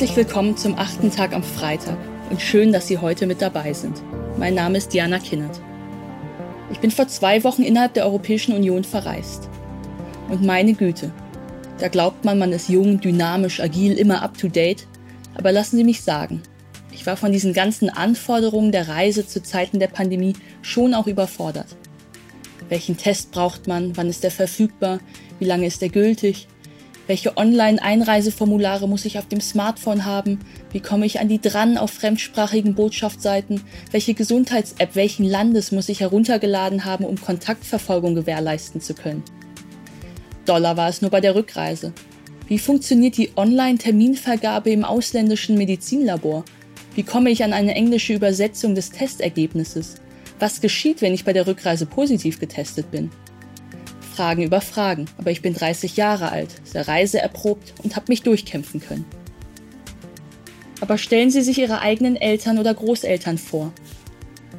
Herzlich willkommen zum achten Tag am Freitag und schön, dass Sie heute mit dabei sind. Mein Name ist Diana Kinnert. Ich bin vor zwei Wochen innerhalb der Europäischen Union verreist. Und meine Güte, da glaubt man, man ist jung, dynamisch, agil, immer up-to-date. Aber lassen Sie mich sagen, ich war von diesen ganzen Anforderungen der Reise zu Zeiten der Pandemie schon auch überfordert. Welchen Test braucht man? Wann ist der verfügbar? Wie lange ist der gültig? Welche Online-Einreiseformulare muss ich auf dem Smartphone haben? Wie komme ich an die dran auf fremdsprachigen Botschaftsseiten? Welche Gesundheits-App welchen Landes muss ich heruntergeladen haben, um Kontaktverfolgung gewährleisten zu können? Dollar war es nur bei der Rückreise. Wie funktioniert die Online-Terminvergabe im ausländischen Medizinlabor? Wie komme ich an eine englische Übersetzung des Testergebnisses? Was geschieht, wenn ich bei der Rückreise positiv getestet bin? Fragen über Fragen, aber ich bin 30 Jahre alt, sehr reiseerprobt und habe mich durchkämpfen können. Aber stellen Sie sich Ihre eigenen Eltern oder Großeltern vor.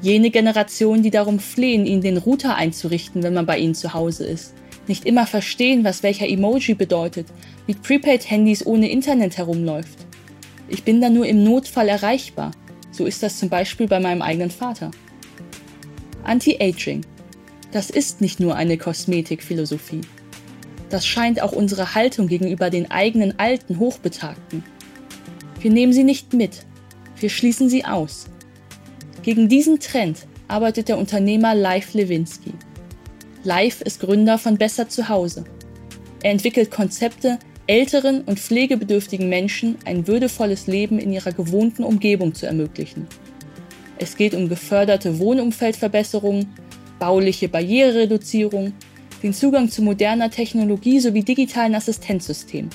Jene Generation, die darum flehen, Ihnen den Router einzurichten, wenn man bei Ihnen zu Hause ist. Nicht immer verstehen, was welcher Emoji bedeutet, mit Prepaid-Handys ohne Internet herumläuft. Ich bin da nur im Notfall erreichbar. So ist das zum Beispiel bei meinem eigenen Vater. Anti-Aging, das ist nicht nur eine Kosmetikphilosophie. Das scheint auch unsere Haltung gegenüber den eigenen alten Hochbetagten. Wir nehmen sie nicht mit, wir schließen sie aus. Gegen diesen Trend arbeitet der Unternehmer Leif Lewinsky. Leif ist Gründer von Besser zu Hause. Er entwickelt Konzepte, älteren und pflegebedürftigen Menschen ein würdevolles Leben in ihrer gewohnten Umgebung zu ermöglichen. Es geht um geförderte Wohnumfeldverbesserungen, bauliche Barrierereduzierung, den Zugang zu moderner Technologie sowie digitalen Assistenzsystemen.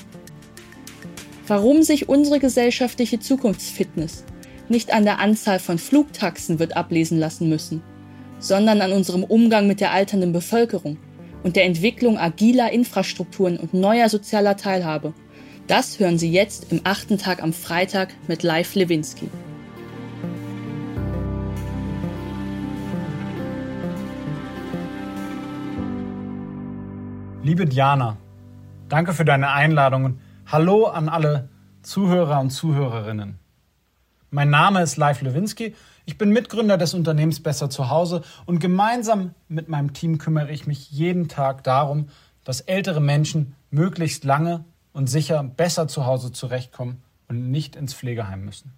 Warum sich unsere gesellschaftliche Zukunftsfitness nicht an der Anzahl von Flugtaxen wird ablesen lassen müssen, sondern an unserem Umgang mit der alternden Bevölkerung und der Entwicklung agiler Infrastrukturen und neuer sozialer Teilhabe. Das hören Sie jetzt im achten Tag am Freitag mit Live Lewinsky. Liebe Diana, danke für deine Einladung und hallo an alle Zuhörer und Zuhörerinnen. Mein Name ist Leif Lewinsky, ich bin Mitgründer des Unternehmens Besser zu Hause und gemeinsam mit meinem Team kümmere ich mich jeden Tag darum, dass ältere Menschen möglichst lange und sicher besser zu Hause zurechtkommen und nicht ins Pflegeheim müssen.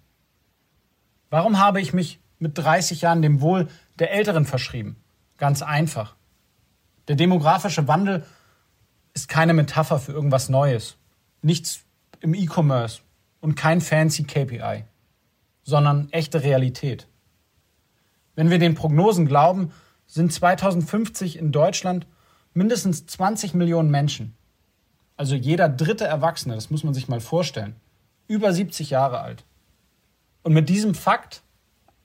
Warum habe ich mich mit 30 Jahren dem Wohl der Älteren verschrieben? Ganz einfach. Der demografische Wandel ist keine Metapher für irgendwas Neues, nichts im E-Commerce und kein fancy KPI, sondern echte Realität. Wenn wir den Prognosen glauben, sind 2050 in Deutschland mindestens 20 Millionen Menschen, also jeder dritte Erwachsene, das muss man sich mal vorstellen, über 70 Jahre alt. Und mit diesem Fakt,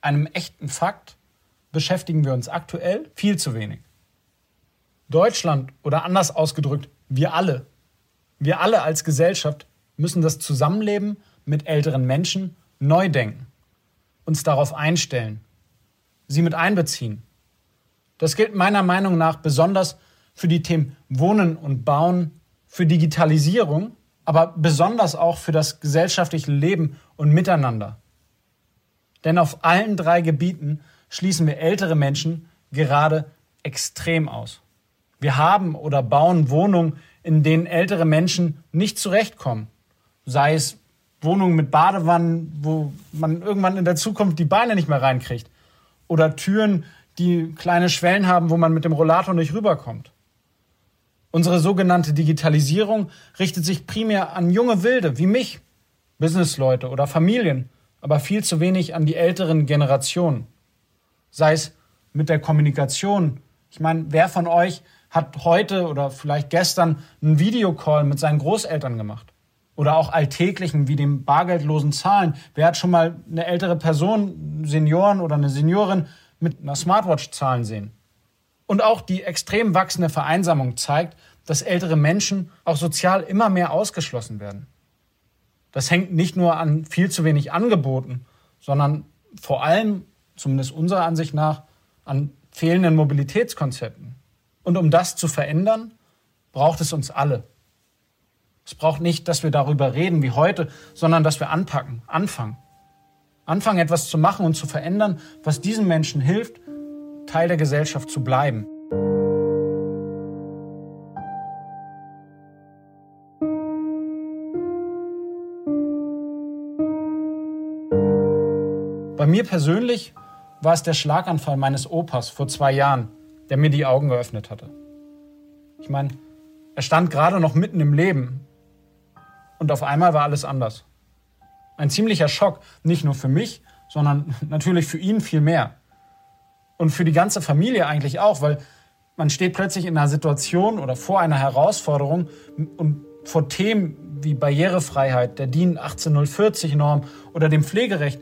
einem echten Fakt, beschäftigen wir uns aktuell viel zu wenig. Deutschland oder anders ausgedrückt, wir alle, wir alle als Gesellschaft müssen das Zusammenleben mit älteren Menschen neu denken, uns darauf einstellen, sie mit einbeziehen. Das gilt meiner Meinung nach besonders für die Themen Wohnen und Bauen, für Digitalisierung, aber besonders auch für das gesellschaftliche Leben und Miteinander. Denn auf allen drei Gebieten schließen wir ältere Menschen gerade extrem aus. Wir haben oder bauen Wohnungen, in denen ältere Menschen nicht zurechtkommen. Sei es Wohnungen mit Badewannen, wo man irgendwann in der Zukunft die Beine nicht mehr reinkriegt. Oder Türen, die kleine Schwellen haben, wo man mit dem Rollator nicht rüberkommt. Unsere sogenannte Digitalisierung richtet sich primär an junge Wilde wie mich, Businessleute oder Familien, aber viel zu wenig an die älteren Generationen. Sei es mit der Kommunikation. Ich meine, wer von euch hat heute oder vielleicht gestern einen Videocall mit seinen Großeltern gemacht. Oder auch alltäglichen wie dem bargeldlosen Zahlen. Wer hat schon mal eine ältere Person, Senioren oder eine Seniorin mit einer Smartwatch zahlen sehen? Und auch die extrem wachsende Vereinsamung zeigt, dass ältere Menschen auch sozial immer mehr ausgeschlossen werden. Das hängt nicht nur an viel zu wenig Angeboten, sondern vor allem, zumindest unserer Ansicht nach, an fehlenden Mobilitätskonzepten. Und um das zu verändern, braucht es uns alle. Es braucht nicht, dass wir darüber reden wie heute, sondern dass wir anpacken, anfangen. Anfangen, etwas zu machen und zu verändern, was diesen Menschen hilft, Teil der Gesellschaft zu bleiben. Bei mir persönlich war es der Schlaganfall meines Opas vor zwei Jahren, der mir die Augen geöffnet hatte. Ich meine, er stand gerade noch mitten im Leben und auf einmal war alles anders. Ein ziemlicher Schock, nicht nur für mich, sondern natürlich für ihn viel mehr. Und für die ganze Familie eigentlich auch, weil man steht plötzlich in einer Situation oder vor einer Herausforderung und vor Themen wie Barrierefreiheit, der DIN 18040-Norm oder dem Pflegerecht,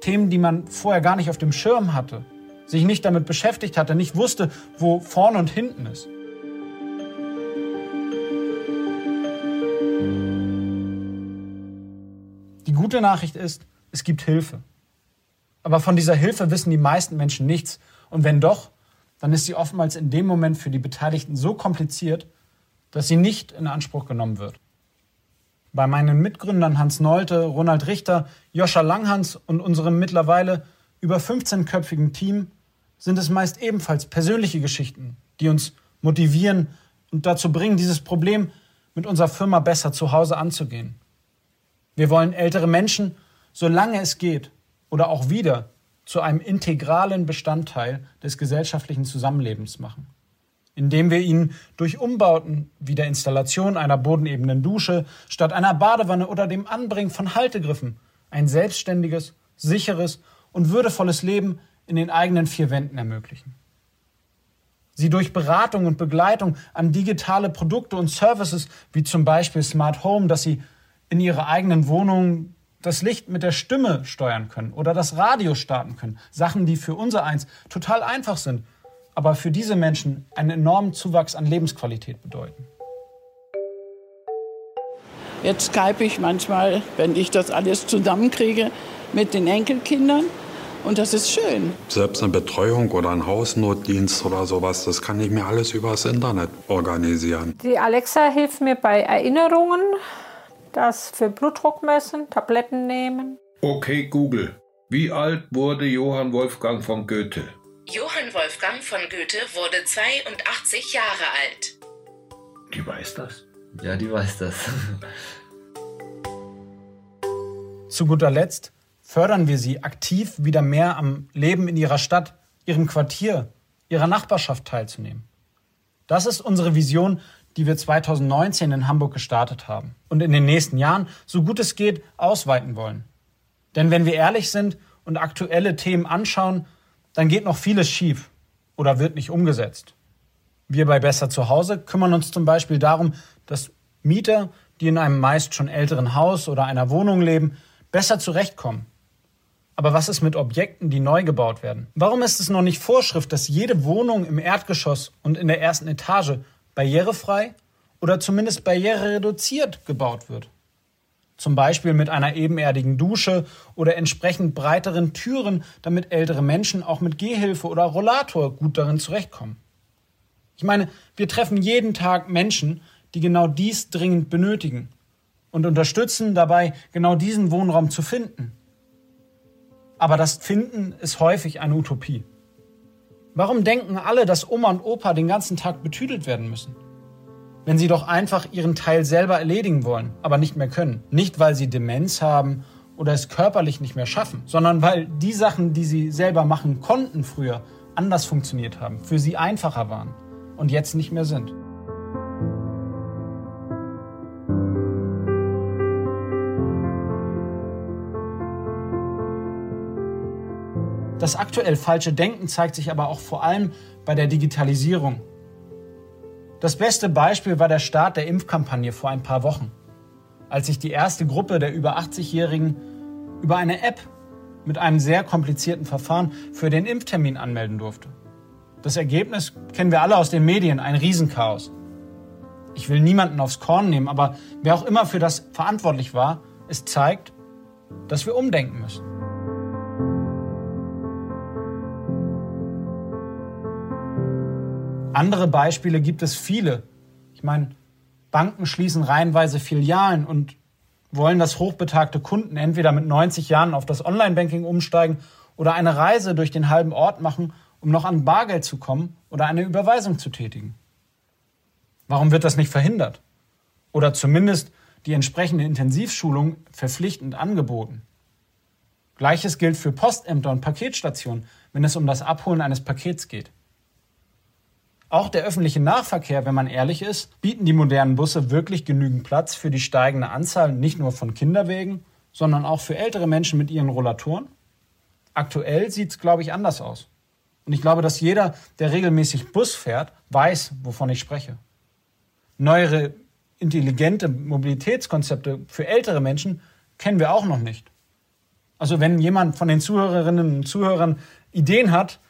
Themen, die man vorher gar nicht auf dem Schirm hatte, sich nicht damit beschäftigt hatte, nicht wusste, wo vorne und hinten ist. Die gute Nachricht ist, es gibt Hilfe. Aber von dieser Hilfe wissen die meisten Menschen nichts. Und wenn doch, dann ist sie oftmals in dem Moment für die Beteiligten so kompliziert, dass sie nicht in Anspruch genommen wird. Bei meinen Mitgründern Hans Nolte, Ronald Richter, Joscha Langhans und unserem mittlerweile über 15-köpfigen Team sind es meist ebenfalls persönliche Geschichten, die uns motivieren und dazu bringen, dieses Problem mit unserer Firma besser zu Hause anzugehen. Wir wollen ältere Menschen, solange es geht, oder auch wieder zu einem integralen Bestandteil des gesellschaftlichen Zusammenlebens machen indem wir ihn durch Umbauten wie der Installation einer bodenebenen Dusche statt einer Badewanne oder dem Anbringen von Haltegriffen ein selbstständiges, sicheres und würdevolles Leben in den eigenen vier Wänden ermöglichen. Sie durch Beratung und Begleitung an digitale Produkte und Services wie zum Beispiel Smart Home, dass Sie in Ihrer eigenen Wohnung das Licht mit der Stimme steuern können oder das Radio starten können. Sachen, die für unser eins total einfach sind aber für diese Menschen einen enormen Zuwachs an Lebensqualität bedeuten. Jetzt skype ich manchmal, wenn ich das alles zusammenkriege, mit den Enkelkindern. Und das ist schön. Selbst eine Betreuung oder ein Hausnotdienst oder sowas, das kann ich mir alles übers Internet organisieren. Die Alexa hilft mir bei Erinnerungen, das für Blutdruck messen, Tabletten nehmen. Okay, Google. Wie alt wurde Johann Wolfgang von Goethe? Johann Wolfgang von Goethe wurde 82 Jahre alt. Die weiß das? Ja, die weiß das. Zu guter Letzt fördern wir sie aktiv wieder mehr am Leben in ihrer Stadt, ihrem Quartier, ihrer Nachbarschaft teilzunehmen. Das ist unsere Vision, die wir 2019 in Hamburg gestartet haben und in den nächsten Jahren, so gut es geht, ausweiten wollen. Denn wenn wir ehrlich sind und aktuelle Themen anschauen, dann geht noch vieles schief oder wird nicht umgesetzt. Wir bei Besser zu Hause kümmern uns zum Beispiel darum, dass Mieter, die in einem meist schon älteren Haus oder einer Wohnung leben, besser zurechtkommen. Aber was ist mit Objekten, die neu gebaut werden? Warum ist es noch nicht Vorschrift, dass jede Wohnung im Erdgeschoss und in der ersten Etage barrierefrei oder zumindest barrierereduziert gebaut wird? Zum Beispiel mit einer ebenerdigen Dusche oder entsprechend breiteren Türen, damit ältere Menschen auch mit Gehhilfe oder Rollator gut darin zurechtkommen. Ich meine, wir treffen jeden Tag Menschen, die genau dies dringend benötigen und unterstützen dabei, genau diesen Wohnraum zu finden. Aber das Finden ist häufig eine Utopie. Warum denken alle, dass Oma und Opa den ganzen Tag betüdelt werden müssen? wenn sie doch einfach ihren Teil selber erledigen wollen, aber nicht mehr können. Nicht, weil sie Demenz haben oder es körperlich nicht mehr schaffen, sondern weil die Sachen, die sie selber machen konnten früher, anders funktioniert haben, für sie einfacher waren und jetzt nicht mehr sind. Das aktuell falsche Denken zeigt sich aber auch vor allem bei der Digitalisierung das beste Beispiel war der Start der Impfkampagne vor ein paar Wochen, als sich die erste Gruppe der über 80-Jährigen über eine App mit einem sehr komplizierten Verfahren für den Impftermin anmelden durfte. Das Ergebnis kennen wir alle aus den Medien, ein Riesenchaos. Ich will niemanden aufs Korn nehmen, aber wer auch immer für das verantwortlich war, es zeigt, dass wir umdenken müssen. Andere Beispiele gibt es viele. Ich meine, Banken schließen reihenweise Filialen und wollen, dass hochbetagte Kunden entweder mit 90 Jahren auf das Online-Banking umsteigen oder eine Reise durch den halben Ort machen, um noch an Bargeld zu kommen oder eine Überweisung zu tätigen. Warum wird das nicht verhindert? Oder zumindest die entsprechende Intensivschulung verpflichtend angeboten? Gleiches gilt für Postämter und Paketstationen, wenn es um das Abholen eines Pakets geht. Auch der öffentliche Nahverkehr, wenn man ehrlich ist, bieten die modernen Busse wirklich genügend Platz für die steigende Anzahl nicht nur von Kinderwegen, sondern auch für ältere Menschen mit ihren Rollatoren? Aktuell sieht es, glaube ich, anders aus. Und ich glaube, dass jeder, der regelmäßig Bus fährt, weiß, wovon ich spreche. Neuere intelligente Mobilitätskonzepte für ältere Menschen kennen wir auch noch nicht. Also wenn jemand von den Zuhörerinnen und Zuhörern Ideen hat,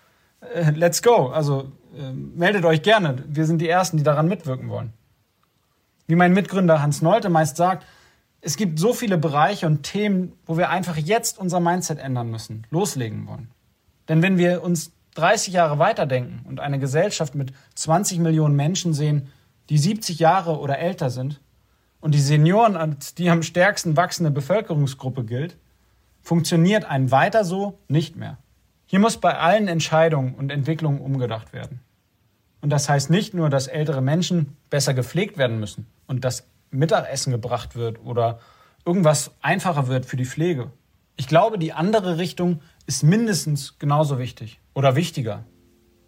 äh, let's go. Also meldet euch gerne. Wir sind die Ersten, die daran mitwirken wollen. Wie mein Mitgründer Hans Nolte meist sagt, es gibt so viele Bereiche und Themen, wo wir einfach jetzt unser Mindset ändern müssen, loslegen wollen. Denn wenn wir uns 30 Jahre weiterdenken und eine Gesellschaft mit 20 Millionen Menschen sehen, die 70 Jahre oder älter sind und die Senioren als die am stärksten wachsende Bevölkerungsgruppe gilt, funktioniert ein Weiter so nicht mehr. Hier muss bei allen Entscheidungen und Entwicklungen umgedacht werden. Und das heißt nicht nur, dass ältere Menschen besser gepflegt werden müssen und dass Mittagessen gebracht wird oder irgendwas einfacher wird für die Pflege. Ich glaube, die andere Richtung ist mindestens genauso wichtig oder wichtiger.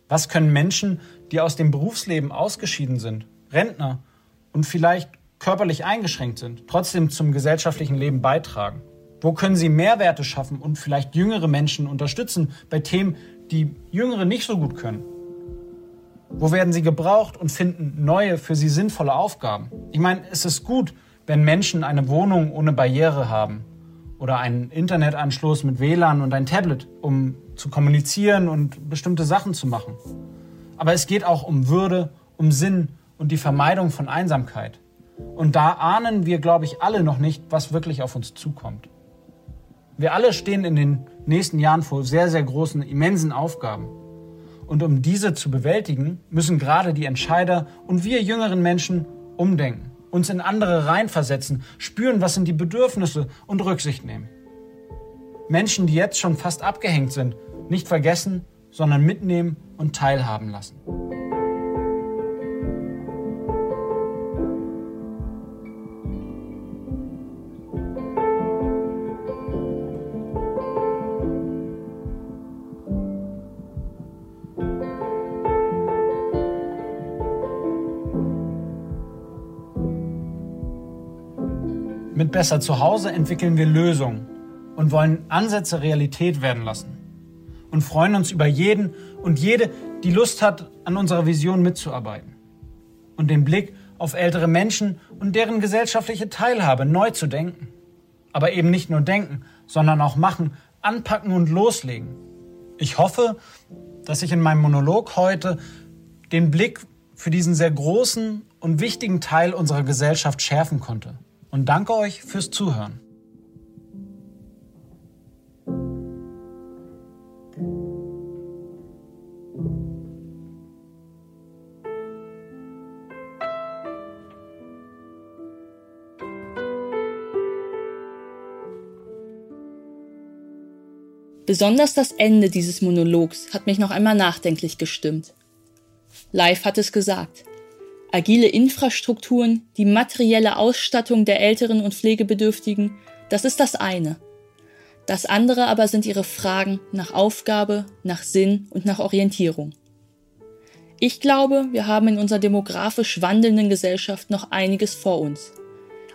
Was können Menschen, die aus dem Berufsleben ausgeschieden sind, Rentner und vielleicht körperlich eingeschränkt sind, trotzdem zum gesellschaftlichen Leben beitragen? Wo können sie Mehrwerte schaffen und vielleicht jüngere Menschen unterstützen bei Themen, die Jüngere nicht so gut können? Wo werden sie gebraucht und finden neue, für sie sinnvolle Aufgaben? Ich meine, es ist gut, wenn Menschen eine Wohnung ohne Barriere haben oder einen Internetanschluss mit WLAN und ein Tablet, um zu kommunizieren und bestimmte Sachen zu machen. Aber es geht auch um Würde, um Sinn und die Vermeidung von Einsamkeit. Und da ahnen wir, glaube ich, alle noch nicht, was wirklich auf uns zukommt. Wir alle stehen in den nächsten Jahren vor sehr, sehr großen, immensen Aufgaben. Und um diese zu bewältigen, müssen gerade die Entscheider und wir jüngeren Menschen umdenken, uns in andere reinversetzen, spüren, was sind die Bedürfnisse und Rücksicht nehmen. Menschen, die jetzt schon fast abgehängt sind, nicht vergessen, sondern mitnehmen und teilhaben lassen. Mit Besser zu Hause entwickeln wir Lösungen und wollen Ansätze Realität werden lassen. Und freuen uns über jeden und jede, die Lust hat, an unserer Vision mitzuarbeiten. Und den Blick auf ältere Menschen und deren gesellschaftliche Teilhabe neu zu denken. Aber eben nicht nur denken, sondern auch machen, anpacken und loslegen. Ich hoffe, dass ich in meinem Monolog heute den Blick für diesen sehr großen und wichtigen Teil unserer Gesellschaft schärfen konnte und danke euch fürs Zuhören. Besonders das Ende dieses Monologs hat mich noch einmal nachdenklich gestimmt. Live hat es gesagt. Agile Infrastrukturen, die materielle Ausstattung der Älteren und Pflegebedürftigen, das ist das eine. Das andere aber sind ihre Fragen nach Aufgabe, nach Sinn und nach Orientierung. Ich glaube, wir haben in unserer demografisch wandelnden Gesellschaft noch einiges vor uns.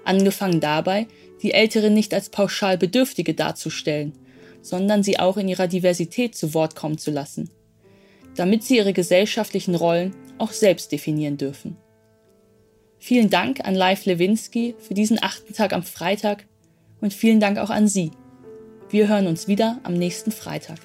Angefangen dabei, die Älteren nicht als pauschal Bedürftige darzustellen, sondern sie auch in ihrer Diversität zu Wort kommen zu lassen, damit sie ihre gesellschaftlichen Rollen auch selbst definieren dürfen. Vielen Dank an Live Lewinsky für diesen achten Tag am Freitag und vielen Dank auch an Sie. Wir hören uns wieder am nächsten Freitag.